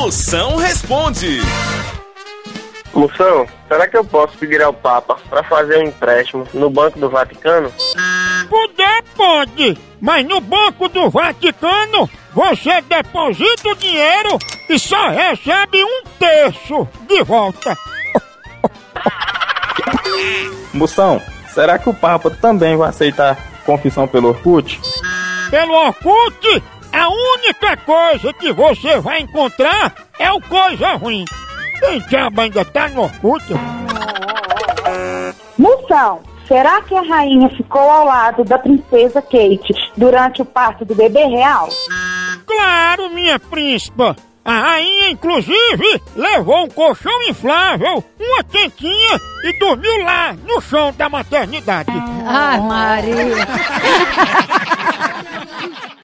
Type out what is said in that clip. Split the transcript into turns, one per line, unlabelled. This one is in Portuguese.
Moção responde.
Moção, será que eu posso pedir ao Papa para fazer um empréstimo no Banco do Vaticano?
Puder, pode, mas no Banco do Vaticano você deposita o dinheiro e só recebe um terço de volta.
Moção, será que o Papa também vai aceitar confissão pelo Orkut?
Pelo Orkut, a única coisa que você vai encontrar é o coisa ruim. Quem diabo ainda tá no Orkut?
Moção, será que a rainha ficou ao lado da princesa Kate durante o parto do bebê real?
Claro, minha príncipa! A rainha, inclusive, levou um colchão inflável, uma quentinha e dormiu lá, no chão da maternidade.
Ai, Maria.